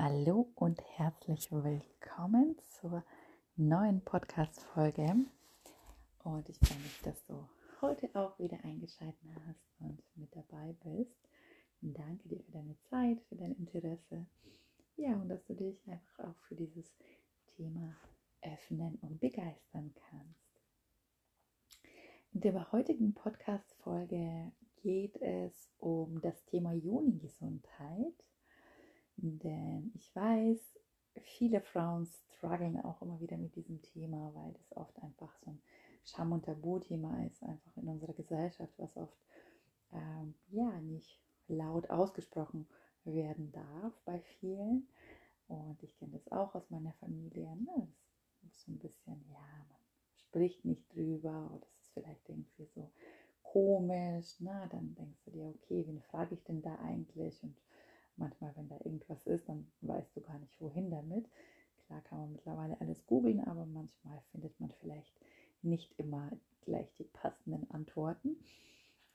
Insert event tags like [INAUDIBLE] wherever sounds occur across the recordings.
Hallo und herzlich willkommen zur neuen Podcast-Folge. Und ich freue mich, dass du heute auch wieder eingeschaltet hast und mit dabei bist. Danke dir für deine Zeit, für dein Interesse. Ja, und dass du dich einfach auch für dieses Thema öffnen und begeistern kannst. In der heutigen Podcast-Folge geht es um das Thema Juni-Gesundheit denn ich weiß, viele Frauen strugglen auch immer wieder mit diesem Thema, weil das oft einfach so ein Scham- und Tabuthema ist, einfach in unserer Gesellschaft, was oft ähm, ja nicht laut ausgesprochen werden darf bei vielen. Und ich kenne das auch aus meiner Familie. Ne? So ein bisschen, ja, man spricht nicht drüber oder es ist vielleicht irgendwie so komisch. Ne? Dann denkst du dir, okay, wen frage ich denn da eigentlich? Und manchmal, wenn da irgendwas ist, dann weißt du gar nicht, wohin damit. Klar kann man mittlerweile alles googeln, aber manchmal findet man vielleicht nicht immer gleich die passenden Antworten.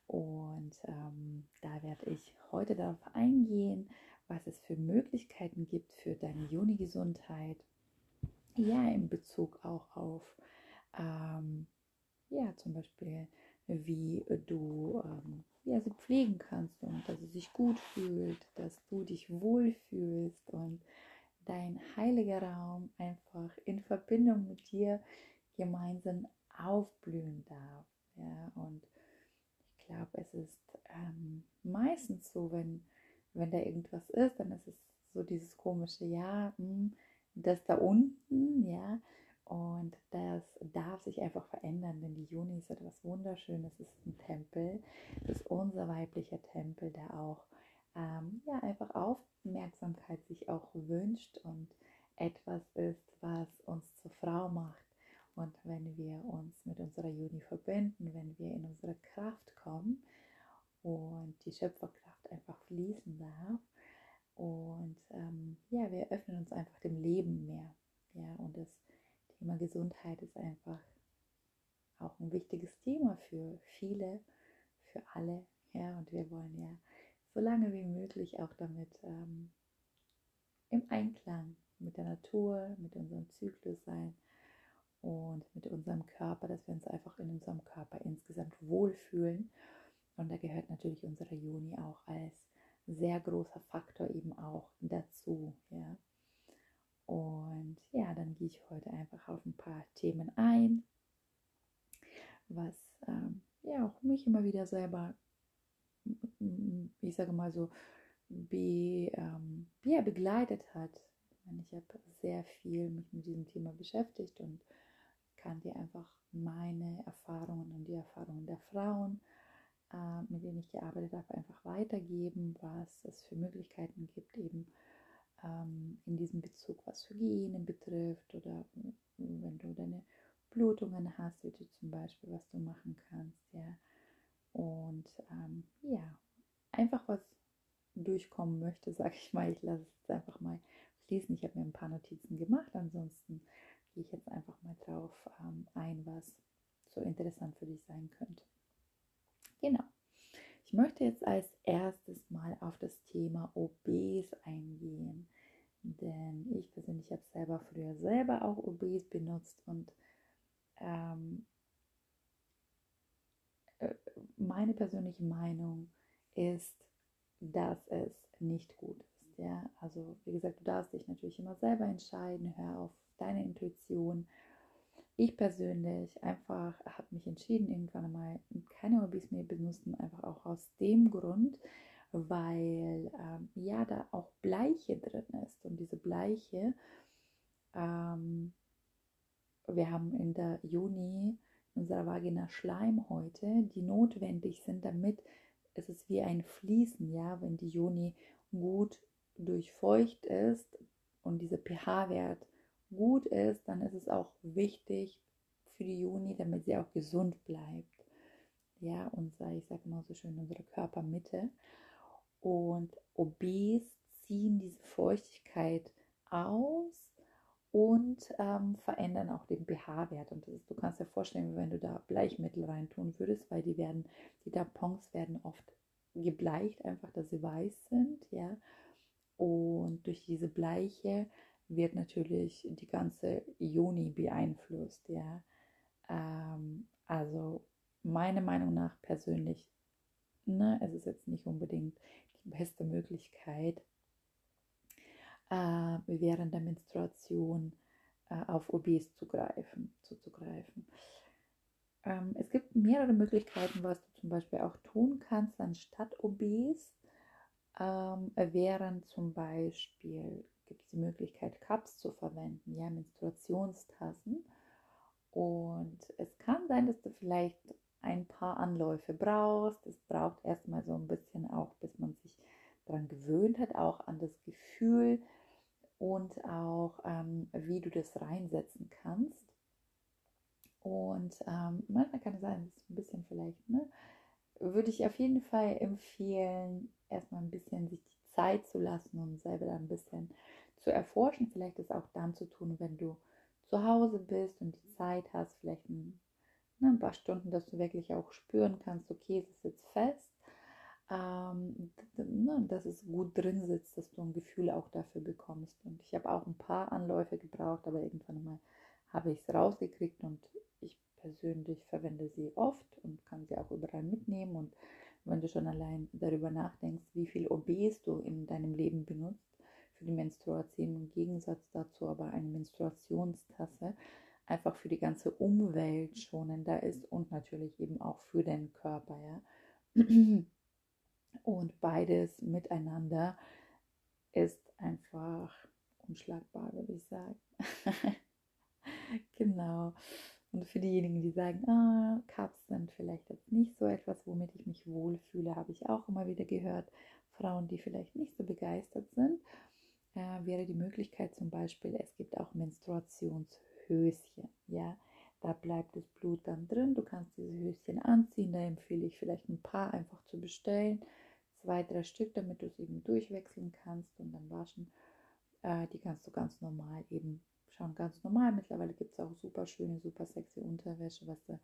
Und ähm, da werde ich heute darauf eingehen, was es für Möglichkeiten gibt für deine Juni-Gesundheit. Ja, in Bezug auch auf, ähm, ja, zum Beispiel, wie du ähm, ja, sie pflegen kannst und dass sie sich gut fühlt, dass du dich wohlfühlst und dein heiliger Raum einfach in Verbindung mit dir gemeinsam aufblühen darf. Ja, und ich glaube, es ist ähm, meistens so, wenn, wenn da irgendwas ist, dann ist es so dieses komische, ja, mh, hm, das da unten, ja, darf sich einfach verändern, denn die Juni ist etwas Wunderschönes. Es ist ein Tempel. Es ist unser weiblicher Tempel, der auch ähm, ja, einfach Aufmerksamkeit sich auch wünscht und etwas ist, was uns zur Frau macht. Und wenn wir uns mit unserer Juni verbinden, wenn wir in unsere Kraft kommen und die Schöpferkraft einfach fließen darf, und ähm, ja, wir öffnen uns einfach dem Leben mehr. Ja, und es Thema Gesundheit ist einfach auch ein wichtiges Thema für viele, für alle. Ja, und wir wollen ja so lange wie möglich auch damit ähm, im Einklang mit der Natur, mit unserem Zyklus sein und mit unserem Körper, dass wir uns einfach in unserem Körper insgesamt wohlfühlen. Und da gehört natürlich unsere Juni auch als sehr großer Faktor eben auch dazu. Ja. Und ja, dann gehe ich heute einfach auf ein paar Themen ein, was ähm, ja auch mich immer wieder selber, ich sage mal so, be, ähm, ja, begleitet hat. Ich habe sehr viel mich mit diesem Thema beschäftigt und kann dir einfach meine Erfahrungen und die Erfahrungen der Frauen, äh, mit denen ich gearbeitet habe, einfach weitergeben, was es für Möglichkeiten gibt, eben ähm, in diesem Bezug, was Hygiene betrifft oder wenn du deine Blutungen hast, wie du zum Beispiel, was du machen kannst, ja. Und ähm, ja, einfach was durchkommen möchte, [LAUGHS] sage ich mal, ich lasse es einfach mal fließen. Ich habe mir ein paar Notizen gemacht, ansonsten gehe ich jetzt einfach mal drauf ähm, ein, was so interessant für dich sein könnte. Ich möchte jetzt als erstes mal auf das Thema Obes eingehen. Denn ich persönlich habe selber früher selber auch Obes benutzt und ähm, äh, meine persönliche Meinung ist, dass es nicht gut ist. Ja? Also wie gesagt, du darfst dich natürlich immer selber entscheiden, hör auf deine Intuition. Ich persönlich einfach habe mich entschieden, irgendwann einmal keine Hobbys mehr benutzen, einfach auch aus dem Grund, weil ähm, ja da auch Bleiche drin ist. Und diese Bleiche, ähm, wir haben in der Juni in unserer Vagina Schleimhäute, die notwendig sind, damit es ist wie ein Fließen, ja, wenn die Juni gut durchfeucht ist und dieser pH-Wert gut ist, dann ist es auch wichtig für die Juni, damit sie auch gesund bleibt. Ja, unser, ich sage immer so schön, unsere Körpermitte. Und OBs ziehen diese Feuchtigkeit aus und ähm, verändern auch den pH-Wert. Und ist, du kannst dir vorstellen, wenn du da Bleichmittel reintun würdest, weil die werden, die Tampons werden oft gebleicht, einfach, dass sie weiß sind, ja. Und durch diese Bleiche wird natürlich die ganze Juni beeinflusst. Ja? Ähm, also meiner Meinung nach persönlich, ne, es ist jetzt nicht unbedingt die beste Möglichkeit, äh, während der Menstruation äh, auf OBs zu greifen, zuzugreifen. Ähm, es gibt mehrere Möglichkeiten, was du zum Beispiel auch tun kannst anstatt OBs. Ähm, während zum Beispiel gibt es die Möglichkeit, Cups zu verwenden, ja, Menstruationstassen. Und es kann sein, dass du vielleicht ein paar Anläufe brauchst. Es braucht erstmal so ein bisschen auch, bis man sich daran gewöhnt hat, auch an das Gefühl und auch, ähm, wie du das reinsetzen kannst. Und ähm, manchmal kann es sein, dass ein bisschen vielleicht, ne, würde ich auf jeden Fall empfehlen, erstmal ein bisschen sich die Zeit zu lassen und selber dann ein bisschen zu erforschen. Vielleicht ist auch dann zu tun, wenn du zu Hause bist und die Zeit hast, vielleicht ein, ne, ein paar Stunden, dass du wirklich auch spüren kannst, okay, es ist jetzt fest, ähm, ne, dass es gut drin sitzt, dass du ein Gefühl auch dafür bekommst. Und ich habe auch ein paar Anläufe gebraucht, aber irgendwann mal habe ich es rausgekriegt und ich persönlich verwende sie oft und kann sie auch überall mitnehmen. Und wenn du schon allein darüber nachdenkst, wie viel OBs du in deinem Leben benutzt, für die Menstruation im Gegensatz dazu aber eine Menstruationstasse einfach für die ganze Umwelt schonender ist und natürlich eben auch für den Körper, ja. Und beides miteinander ist einfach unschlagbar, würde ich sagen. [LAUGHS] genau. Und für diejenigen, die sagen, ah, Cups sind vielleicht jetzt nicht so etwas, womit ich mich wohlfühle, habe ich auch immer wieder gehört. Frauen, die vielleicht nicht so begeistert sind, äh, wäre die Möglichkeit zum Beispiel, es gibt auch Menstruationshöschen. Ja, da bleibt das Blut dann drin. Du kannst diese Höschen anziehen. Da empfehle ich vielleicht ein paar einfach zu bestellen. Zwei, drei Stück, damit du es eben durchwechseln kannst und dann waschen. Äh, die kannst du ganz normal eben schauen ganz normal. Mittlerweile gibt es auch super schöne, super sexy Unterwäsche, was du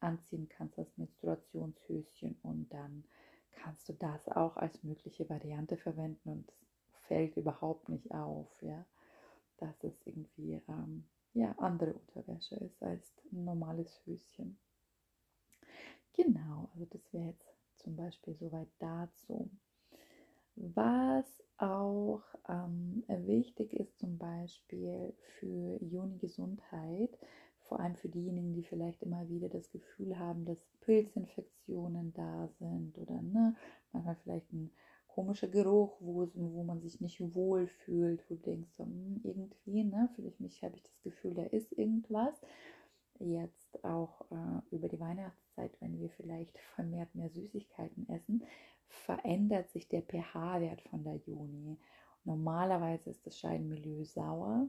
anziehen kannst als Menstruationshöschen und dann kannst du das auch als mögliche Variante verwenden und fällt überhaupt nicht auf, ja, dass es irgendwie ähm, ja, andere Unterwäsche ist als ein normales Höschen. Genau, also das wäre jetzt zum Beispiel soweit dazu. Was auch ähm, wichtig ist zum Beispiel für Juni-Gesundheit, vor allem für diejenigen, die vielleicht immer wieder das Gefühl haben, dass Pilzinfektionen da sind oder ne, manchmal vielleicht ein komischer Geruch, wo, wo man sich nicht wohl fühlt, wo du denkst, so, hm, irgendwie, ne, für mich habe ich das Gefühl, da ist irgendwas. Jetzt auch äh, über die Weihnachtszeit, wenn wir vielleicht vermehrt mehr Süßigkeiten essen, verändert sich der pH-Wert von der Juni. Normalerweise ist das Scheidenmilieu sauer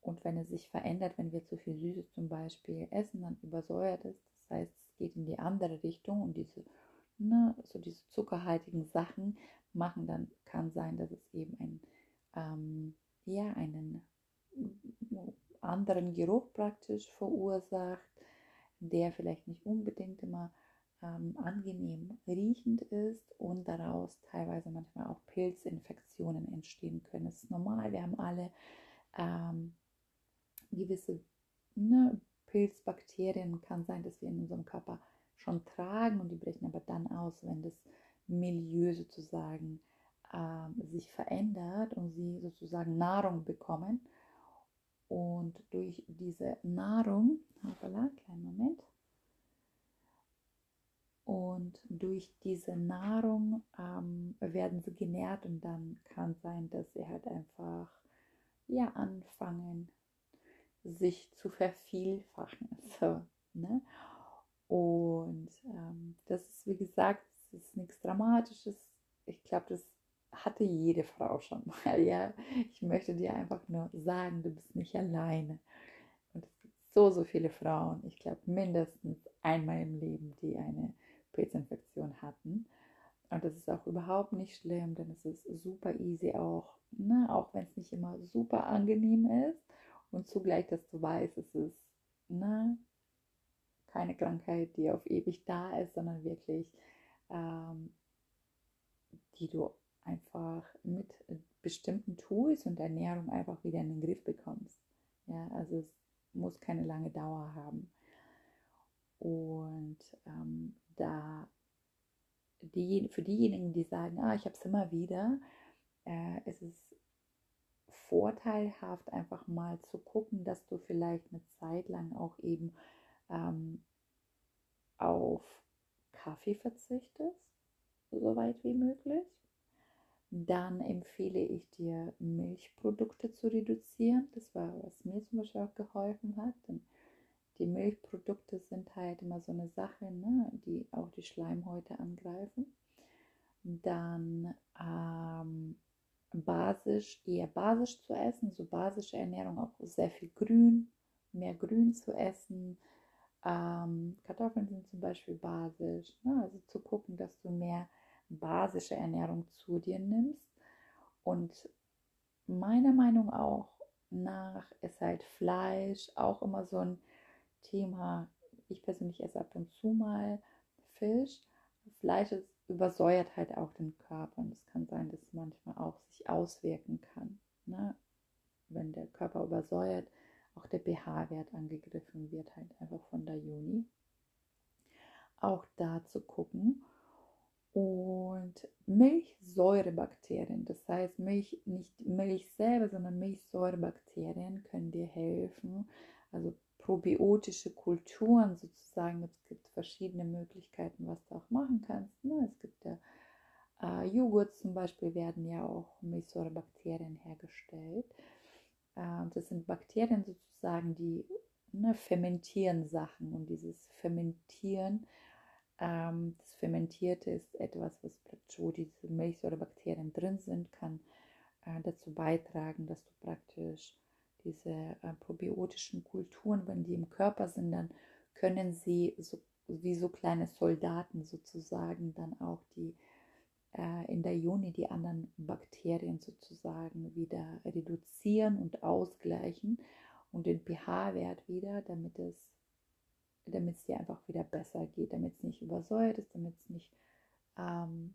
und wenn es sich verändert, wenn wir zu viel Süßes zum Beispiel essen, dann übersäuert es. Das heißt, es geht in die andere Richtung und diese, ne, so diese zuckerhaltigen Sachen machen dann, kann sein, dass es eben ein, ähm, ja, einen anderen Geruch praktisch verursacht, der vielleicht nicht unbedingt immer ähm, angenehm riechend ist und daraus teilweise manchmal auch Pilzinfektionen entstehen können. Das ist normal, wir haben alle ähm, gewisse ne, Pilzbakterien, kann sein, dass wir in unserem Körper schon tragen und die brechen aber dann aus, wenn das Milieu sozusagen ähm, sich verändert und sie sozusagen Nahrung bekommen. Und durch diese Nahrung, hoppala, kleinen Moment, und durch diese Nahrung ähm, werden sie genährt und dann kann sein, dass sie halt einfach ja anfangen, sich zu vervielfachen. [LAUGHS] So, ne? Und ähm, das ist, wie gesagt, das ist nichts Dramatisches. Ich glaube, das hatte jede Frau schon mal. [LAUGHS] Ja, ich möchte dir einfach nur sagen, du bist nicht alleine. Und es gibt so, so viele Frauen, ich glaube mindestens einmal im Leben, die eine Pilzinfektion hatten. Und das ist auch überhaupt nicht schlimm, denn es ist super easy auch, ne? auch wenn es nicht immer super angenehm ist. Und zugleich, dass du weißt, es ist ne? keine Krankheit, die auf ewig da ist, sondern wirklich, ähm, die du einfach mit bestimmten Tools und Ernährung einfach wieder in den Griff bekommst. Ja, also es muss keine lange Dauer haben. Und ähm, da die, für diejenigen, die sagen, ah, ich habe es immer wieder, äh, ist es vorteilhaft, einfach mal zu gucken, dass du vielleicht eine Zeit lang auch eben ähm, auf Kaffee verzichtest, so weit wie möglich. Dann empfehle ich dir, Milchprodukte zu reduzieren. Das war, was mir zum Beispiel auch geholfen hat. Denn die Milchprodukte sind halt immer so eine Sache, ne, die auch die Schleimhäute angreifen. Dann ähm, basisch, eher basisch zu essen, so basische Ernährung, auch sehr viel Grün, mehr Grün zu essen. Ähm, Kartoffeln sind zum Beispiel basisch. Ne? Also zu gucken, dass du mehr basische Ernährung zu dir nimmst. Und meiner Meinung auch nach ist halt Fleisch auch immer so ein Thema. Ich persönlich esse ab und zu mal Fisch. Fleisch ist, übersäuert halt auch den Körper und es kann sein, dass es manchmal auch sich auswirken kann. Ne? Wenn der Körper übersäuert, auch der pH-Wert angegriffen wird, halt einfach von der Juni. Auch da zu gucken. Und Milchsäurebakterien, das heißt Milch, nicht Milch selber, sondern Milchsäurebakterien können dir helfen. Also probiotische Kulturen sozusagen. Es gibt verschiedene Möglichkeiten, was du auch machen kannst. Ne? Es gibt ja äh, Joghurt zum Beispiel, werden ja auch Milchsäurebakterien hergestellt. Äh, das sind Bakterien sozusagen, die ne, fermentieren Sachen und dieses Fermentieren, ähm, das Fermentierte ist etwas, was wo diese Milchsäurebakterien drin sind, kann äh, dazu beitragen, dass du praktisch diese äh, probiotischen Kulturen, wenn die im Körper sind, dann können sie so, wie so kleine Soldaten sozusagen dann auch die äh, in der Juni die anderen Bakterien sozusagen wieder reduzieren und ausgleichen und den pH-Wert wieder, damit es damit es dir einfach wieder besser geht, damit es nicht übersäuert ist, damit es nicht ähm,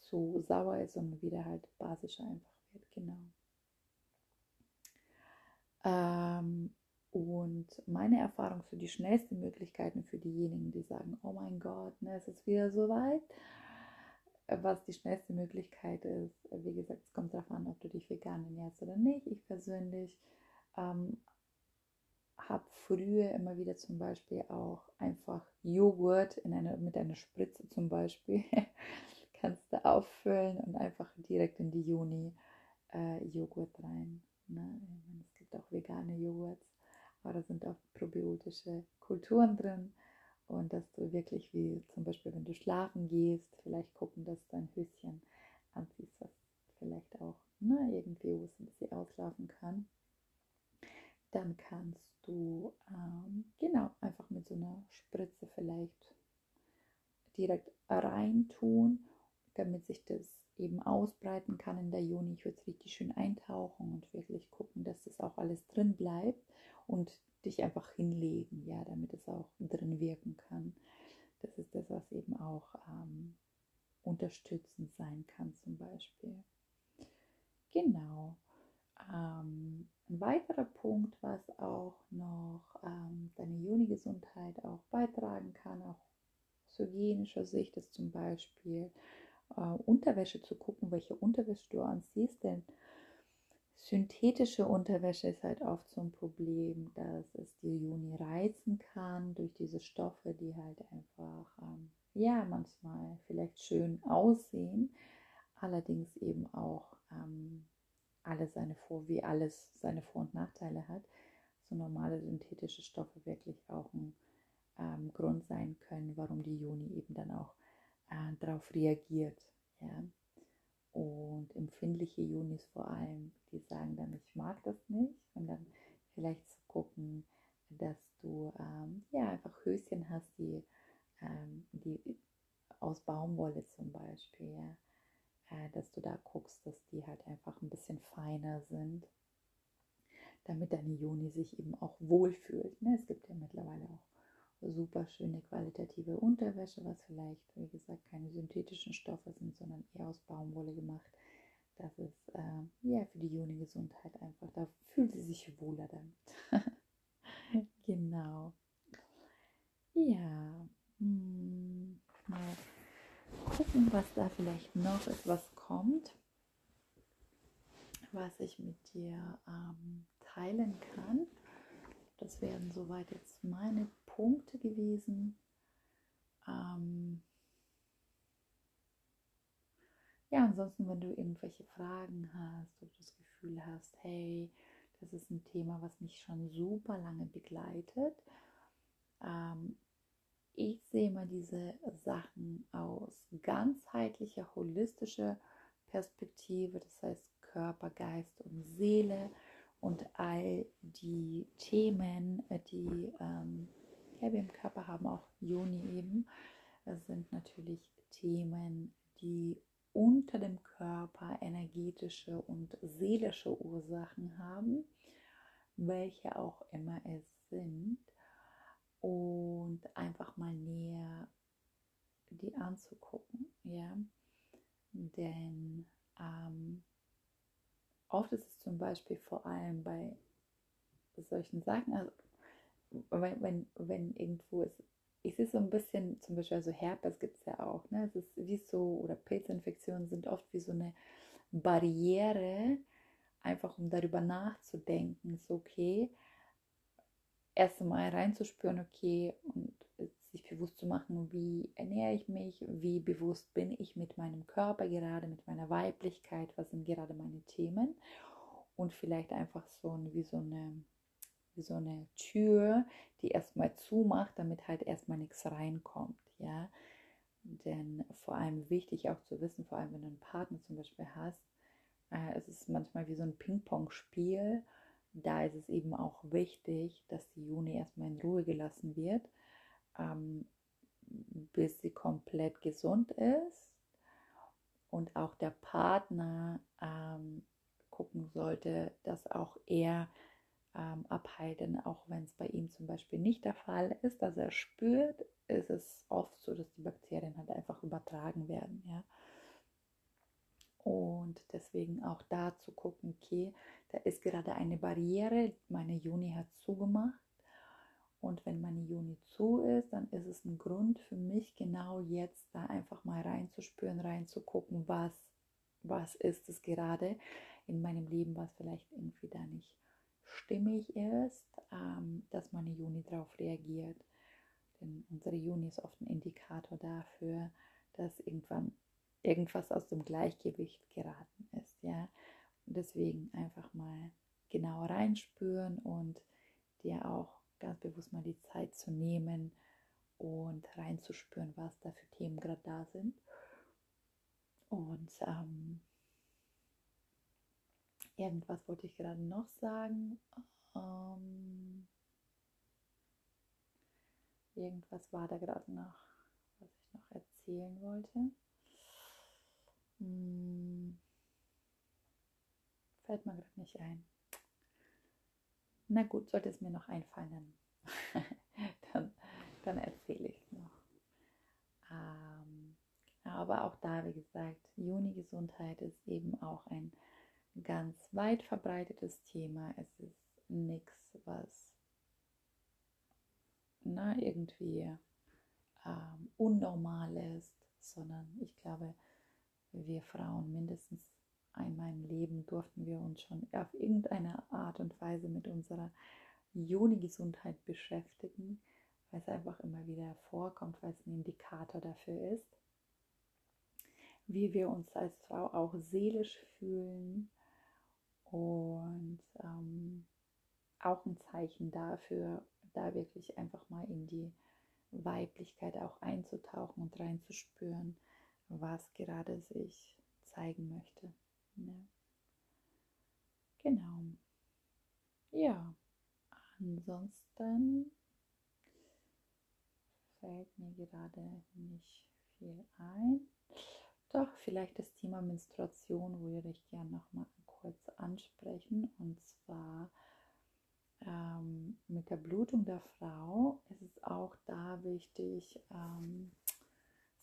zu sauer ist, sondern wieder halt basischer einfach wird. Genau. Ähm, und meine Erfahrung für die schnellsten Möglichkeiten für diejenigen, die sagen, oh mein Gott, ne, es ist wieder so weit. Was die schnellste Möglichkeit ist, wie gesagt, es kommt darauf an, ob du dich vegan ernährst oder nicht. Ich persönlich ähm, habe früher immer wieder zum Beispiel auch einfach Joghurt in eine, mit einer Spritze zum Beispiel [LAUGHS] kannst du auffüllen und einfach direkt in die Juni äh, Joghurt rein. Ne? Gibt auch vegane Joghurts, aber da sind auch probiotische Kulturen drin. Und dass du wirklich, wie zum Beispiel, wenn du schlafen gehst, vielleicht gucken, dass du ein Höschen anziehst, was vielleicht auch ne, irgendwie, wo es auslaufen kann. Dann kannst du ähm, genau einfach mit so einer Spritze vielleicht direkt reintun, damit sich das eben ausbreiten kann in der Juni. Ich würde es richtig schön eintauchen und wirklich gucken, dass das auch alles drin bleibt und dich einfach hinlegen, ja, damit es auch drin wirken kann. Das ist das, was eben auch ähm, unterstützend sein kann, zum Beispiel. Genau. Ähm, ein weiterer Punkt, was auch noch ähm, deine Juni-Gesundheit auch beitragen kann, auch aus hygienischer Sicht, ist zum Beispiel äh, Unterwäsche zu gucken, welche Unterwäsche du anziehst, denn synthetische Unterwäsche ist halt oft so ein Problem, dass es die Juni reizen kann durch diese Stoffe, die halt einfach, ähm, ja, manchmal vielleicht schön aussehen, allerdings eben auch ähm, alle seine Vor wie alles seine Vor- und Nachteile hat, so normale synthetische Stoffe wirklich auch ein ähm, Grund sein können, warum die Juni eben dann auch äh, darauf reagiert. Ja? Und empfindliche Junis vor allem, die sagen dann, ich mag das nicht. Und dann vielleicht zu gucken, dass du ähm, ja einfach Höschen hast, die, ähm, die aus Baumwolle zum Beispiel, ja? äh, dass du da guckst, dass die halt einfach ein bisschen feiner sind, damit deine Juni sich eben auch wohlfühlt. Ne? Es gibt ja mittlerweile auch super schöne qualitative Unterwäsche, was vielleicht, wie gesagt, keine synthetischen Stoffe sind, sondern eher aus Baumwolle gemacht, für die Juni-Gesundheit einfach. Da fühlt sie sich wohler damit. [LAUGHS] genau. Ja. Hm, mal gucken, was da vielleicht noch etwas kommt, was ich mit dir ähm, teilen kann. Das wären soweit jetzt meine Punkte gewesen. Ähm ja, ansonsten, wenn du irgendwelche Fragen hast oder das Gefühl hast, hey, das ist ein Thema, was mich schon super lange begleitet. Ähm ich sehe mal diese Sachen aus ganzheitlicher, holistischer Perspektive, das heißt Körper, Geist und Seele und all die Themen, die ähm, wir im Körper haben, auch Joni eben, sind natürlich Themen, die unter dem Körper energetische und seelische Ursachen haben, welche auch immer es sind, und einfach mal näher die anzugucken, ja, denn ähm, oft ist es zum Beispiel vor allem bei solchen Sachen, also wenn, wenn, wenn irgendwo ist, ich sehe so ein bisschen, zum Beispiel, also Herpes gibt es ja auch, ne? Es ist wie so, oder Pilzinfektionen sind oft wie so eine Barriere, einfach um darüber nachzudenken, so okay, erst einmal reinzuspüren, okay, und sich bewusst zu machen, wie ernähre ich mich, wie bewusst bin ich mit meinem Körper gerade, mit meiner Weiblichkeit, was sind gerade meine Themen und vielleicht einfach so ein, wie so eine wie so eine Tür, die erstmal zumacht, damit halt erstmal nichts reinkommt, ja. Denn vor allem wichtig auch zu wissen, vor allem wenn du einen Partner zum Beispiel hast, äh, es ist manchmal wie so ein Ping-Pong-Spiel. Da ist es eben auch wichtig, dass die Juni erstmal in Ruhe gelassen wird, ähm, bis sie komplett gesund ist. Und auch der Partner ähm, gucken sollte, dass auch er ähm, abhalten, auch wenn es bei ihm zum Beispiel nicht der Fall ist. Also er spürt, ist es oft so, dass die Bakterien halt einfach übertragen werden. Ja? Und deswegen auch da zu gucken, okay, da ist gerade eine Barriere, meine Juni hat zugemacht. Und wenn meine Juni zu ist, dann ist es ein Grund für mich, genau jetzt da einfach mal reinzuspüren, reinzugucken, was, was ist es gerade in meinem Leben, was vielleicht irgendwie da nicht stimmig ist, ähm, dass meine Juni darauf reagiert. Denn unsere Juni ist oft ein Indikator dafür, dass irgendwann irgendwas aus dem Gleichgewicht geraten ist. Ja? Und deswegen einfach mal genau reinspüren und dir auch ganz bewusst mal die Zeit zu nehmen und reinzuspüren, was da für Themen gerade da sind. Und ähm, Irgendwas wollte ich gerade noch sagen. Ähm, irgendwas war da gerade noch, was ich noch erzählen wollte. Hm, fällt mir gerade nicht ein. Na gut, sollte es mir noch einfallen, [LAUGHS] dann, dann erzähle ich noch. Ähm, aber auch da, wie gesagt, Juni-Gesundheit ist eben auch ein ganz weit verbreitetes Thema. Es ist nichts, was na, irgendwie ähm, unnormal ist, sondern ich glaube, wir Frauen mindestens einmal im Leben durften wir uns schon auf irgendeine Art und Weise mit unserer Juni-Gesundheit beschäftigen, weil es einfach immer wieder vorkommt, weil es ein Indikator dafür ist, wie wir uns als Frau auch seelisch fühlen, und ähm, auch ein Zeichen dafür, da wirklich einfach mal in die Weiblichkeit auch einzutauchen und reinzuspüren, was gerade sich zeigen möchte. Ne? Genau. Ja, ansonsten fällt mir gerade nicht viel ein. Doch, vielleicht das Thema Menstruation würde ich gerne nochmal kurz ansprechen. Und zwar ähm, mit der Blutung der Frau ist es auch da wichtig, ähm,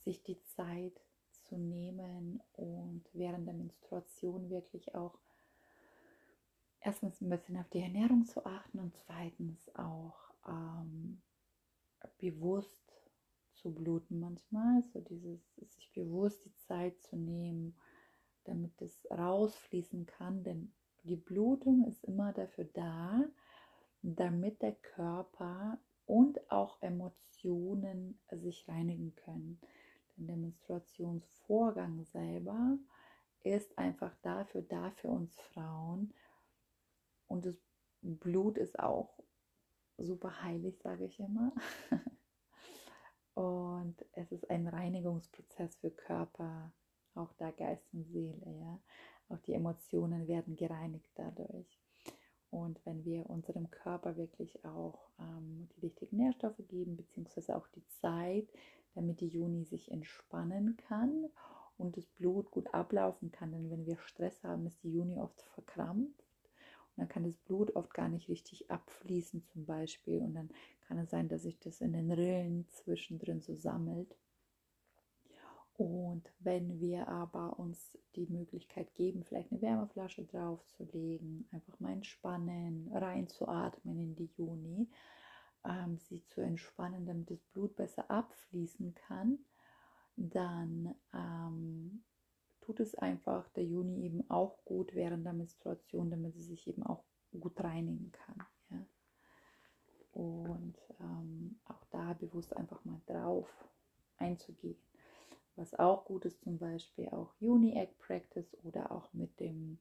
sich die Zeit zu nehmen und während der Menstruation wirklich auch erstens ein bisschen auf die Ernährung zu achten und zweitens auch ähm, bewusst zu bluten manchmal, so dieses sich bewusst die Zeit zu nehmen, damit es rausfließen kann, denn die Blutung ist immer dafür da, damit der Körper und auch Emotionen sich reinigen können. Denn der Menstruationsvorgang selber ist einfach dafür da für uns Frauen und das Blut ist auch super heilig, sage ich immer. [LAUGHS] Und es ist ein Reinigungsprozess für Körper, auch da Geist und Seele, ja. Auch die Emotionen werden gereinigt dadurch. Und wenn wir unserem Körper wirklich auch ähm, die richtigen Nährstoffe geben, beziehungsweise auch die Zeit, damit die Juni sich entspannen kann und das Blut gut ablaufen kann. Denn wenn wir Stress haben, ist die Juni oft verkrampft und dann kann das Blut oft gar nicht richtig abfließen zum Beispiel. Und dann kann es sein, dass sich das in den Rillen zwischendrin so sammelt. Und wenn wir aber uns die Möglichkeit geben, vielleicht eine Wärmeflasche draufzulegen, einfach mal entspannen, reinzuatmen in die Juni, ähm, sie zu entspannen, damit das Blut besser abfließen kann, dann ähm, tut es einfach der Juni eben auch gut während der Menstruation, damit sie sich eben auch gut reinigen kann. Ja? Und ähm, auch da bewusst einfach mal drauf einzugehen. Was auch gut ist, zum Beispiel auch Uni-Egg Practice oder auch mit dem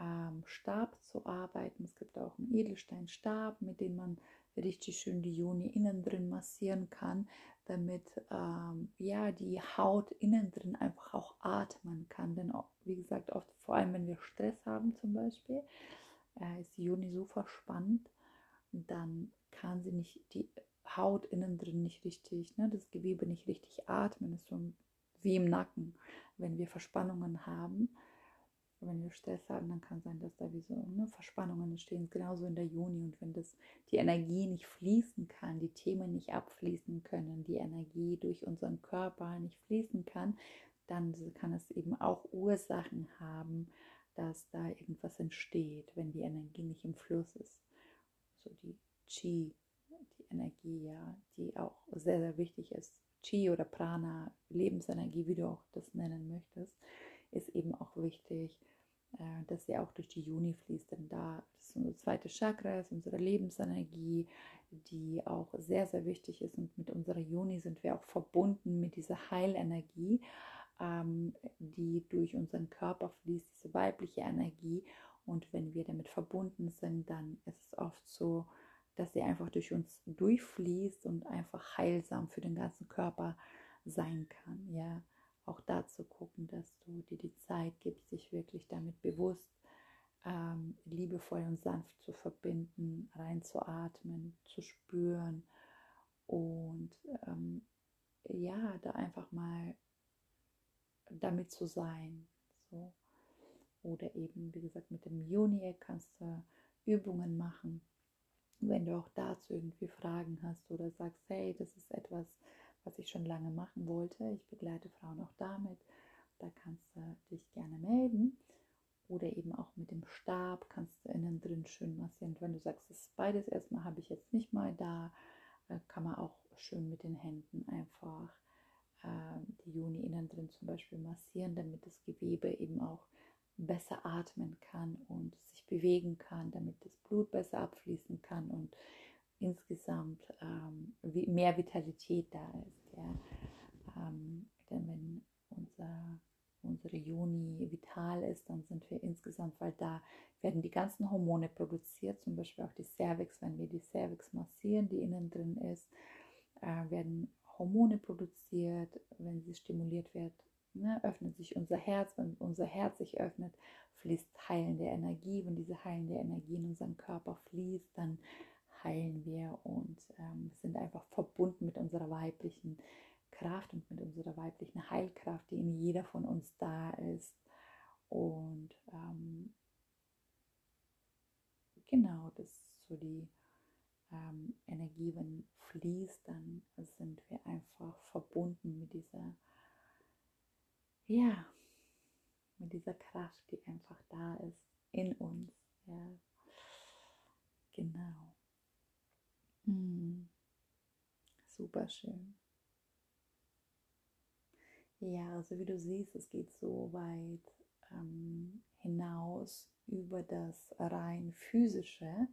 ähm, Stab zu arbeiten. Es gibt auch einen Edelsteinstab, mit dem man richtig schön die Juni innen drin massieren kann, damit ähm, ja die Haut innen drin einfach auch atmen kann. Denn wie gesagt, oft vor allem wenn wir Stress haben zum Beispiel, äh, ist die Juni so verspannt, dann kann sie nicht die Haut innen drin nicht richtig, ne, das Gewebe nicht richtig atmen. Das ist so wie im Nacken, wenn wir Verspannungen haben wenn wir Stress haben, dann kann sein, dass da wie so ne, Verspannungen entstehen, genauso in der Juni. Und wenn das die Energie nicht fließen kann, die Themen nicht abfließen können, die Energie durch unseren Körper nicht fließen kann, dann kann es eben auch Ursachen haben, dass da irgendwas entsteht, wenn die Energie nicht im Fluss ist. So die Chi, die Energie, ja, die auch sehr, sehr wichtig ist. Chi oder Prana, Lebensenergie, wie du auch das nennen möchtest, ist eben auch wichtig, äh, dass sie auch durch die Juni fließt. Denn da ist unser zweites Chakra, ist unsere Lebensenergie, die auch sehr, sehr wichtig ist. Und mit unserer Juni sind wir auch verbunden mit dieser Heilenergie, ähm, die durch unseren Körper fließt, diese weibliche Energie. Und wenn wir damit verbunden sind, dann ist es oft so, dass sie einfach durch uns durchfließt und einfach heilsam für den ganzen Körper sein kann. Ja auch dazu gucken, dass du dir die Zeit gibst, dich wirklich damit bewusst ähm, liebevoll und sanft zu verbinden, reinzuatmen, zu spüren und ähm, ja, da einfach mal damit zu sein. So. Oder eben, wie gesagt, mit dem Juni kannst du Übungen machen. Wenn du auch dazu irgendwie Fragen hast oder sagst, hey, das ist etwas, was ich schon lange machen wollte. Ich begleite Frauen auch damit. Da kannst du dich gerne melden. Oder eben auch mit dem Stab kannst du innen drin schön massieren. wenn du sagst, das ist beides erstmal habe ich jetzt nicht mal da, äh, kann man auch schön mit den Händen einfach äh, die Juni innen drin zum Beispiel massieren, damit das Gewebe eben auch besser atmen kann und sich bewegen kann, damit das Blut besser abfließen kann und insgesamt ähm, mehr Vitalität da ist. Ja? Ähm, denn wenn unser, unsere Juni vital ist, dann sind wir insgesamt, weil da werden die ganzen Hormone produziert, zum Beispiel auch die Cervix, wenn wir die Cervix massieren, die innen drin ist, äh, werden Hormone produziert, wenn sie stimuliert wird, ne, öffnet sich unser Herz. Wenn unser Herz sich öffnet, fließt heilende Energie. Wenn diese heilende Energie in unseren Körper fließt, dann heilen wir und ähm, sind einfach verbunden mit unserer weiblichen Kraft und mit unserer weiblichen Heilkraft, die in jeder von uns da ist. Und ähm, genau, das ist so die ähm, Energie, wenn fließt, dann sind wir einfach verbunden mit dieser, ja, mit dieser Kraft, die einfach da ist in uns. Ja, super schön. Ja, also wie du siehst, es geht so weit ähm, hinaus über das rein physische.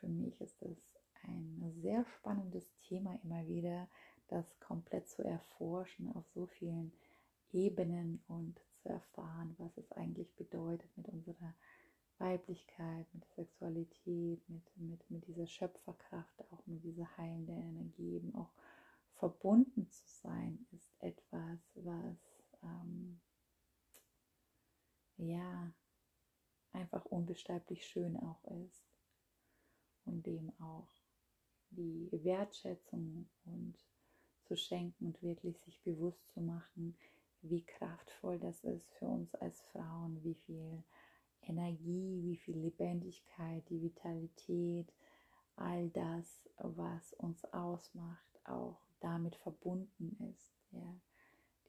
Für mich ist es ein sehr spannendes Thema immer wieder, das komplett zu erforschen auf so vielen Ebenen und zu erfahren, was es eigentlich bedeutet mit unserer Weiblichkeit, mit der Sexualität, mit, mit, mit dieser Schöpferkraft, auch mit dieser heilenden Energie, eben auch verbunden zu sein, ist etwas, was ähm, ja einfach unbeschreiblich schön auch ist und dem auch die Wertschätzung und zu schenken und wirklich sich bewusst zu machen, wie kraftvoll das ist für uns als Frauen, wie viel Energie, wie viel Lebendigkeit, die Vitalität, all das, was uns ausmacht, auch damit verbunden ist. Ja?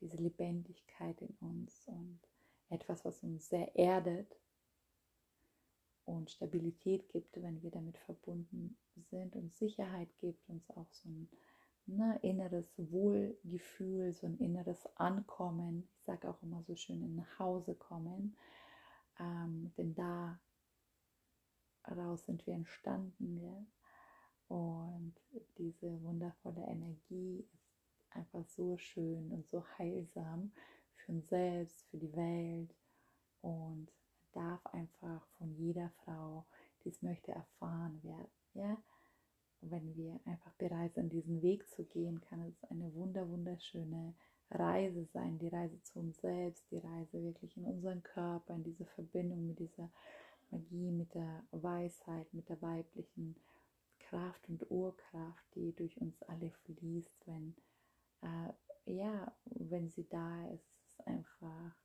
Diese Lebendigkeit in uns und etwas, was uns sehr erdet und Stabilität gibt, wenn wir damit verbunden sind und Sicherheit gibt, uns auch so ein ne, inneres Wohlgefühl, so ein inneres Ankommen. Ich sage auch immer so schön, in nach Hause kommen, ähm, denn da daraus sind wir entstanden. Ja? Und diese wundervolle Energie ist einfach so schön und so heilsam für uns selbst, für die Welt und darf einfach von jeder Frau, die es möchte, erfahren werden. Ja? wenn wir einfach bereit sind, diesen Weg zu gehen, kann es eine wunder wunderschöne Reise sein, die Reise zu uns selbst, die Reise wirklich in unseren Körper, in diese Verbindung mit dieser Magie, mit der Weisheit, mit der weiblichen Kraft und Urkraft, die durch uns alle fließt, wenn äh, ja, wenn sie da ist, ist es einfach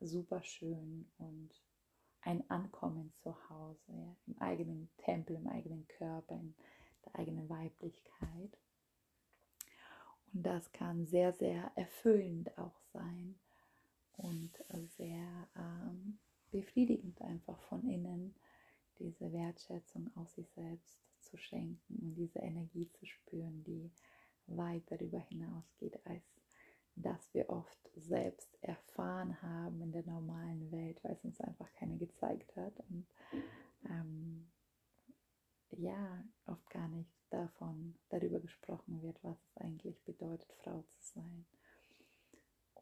super schön und ein Ankommen zu Hause, ja, im eigenen Tempel, im eigenen Körper, in der eigenen Weiblichkeit. Und das kann sehr, sehr erfüllend auch sein und sehr ähm, befriedigend einfach von innen, diese Wertschätzung auf sich selbst zu schenken und diese Energie zu spüren, die weit darüber hinausgeht als das wir oft selbst erfahren haben in der normalen Welt, weil es uns einfach keine gezeigt hat und ähm, ja, oft gar nicht davon, darüber gesprochen wird, was es eigentlich bedeutet, Frau zu sein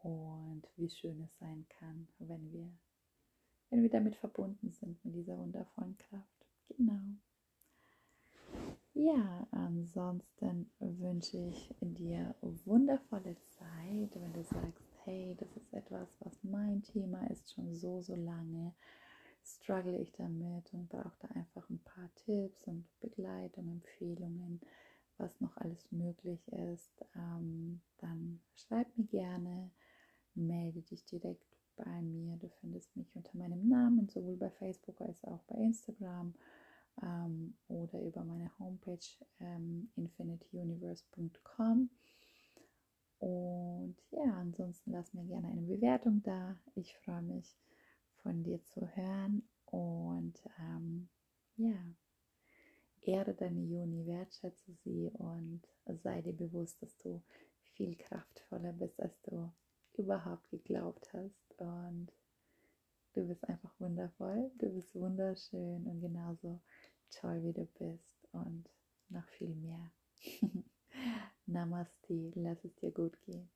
und wie schön es sein kann, wenn wir, wenn wir damit verbunden sind, mit dieser wundervollen Kraft. Genau. Ja, ansonsten wünsche ich dir wundervolle Zeit, wenn du sagst, hey, das ist etwas, was mein Thema ist, schon so, so lange struggle ich damit und brauche da einfach ein paar Tipps und Begleitung, Empfehlungen, was noch alles möglich ist, ähm, dann schreib mir gerne, melde dich direkt bei mir. Du findest mich unter meinem Namen, sowohl bei Facebook als auch bei Instagram ähm, oder über meine Homepage ähm, infinityuniverse.com. Und ja, ansonsten lass mir gerne eine Bewertung da. Ich freue mich von dir zu hören und ähm, ja, ehre deine Juni, wertschätze sie und sei dir bewusst, dass du viel kraftvoller bist, als du überhaupt geglaubt hast. Und du bist einfach wundervoll, du bist wunderschön und genauso toll, wie du bist und noch viel mehr. [LAUGHS] Namaste, lass es dir gut gehen.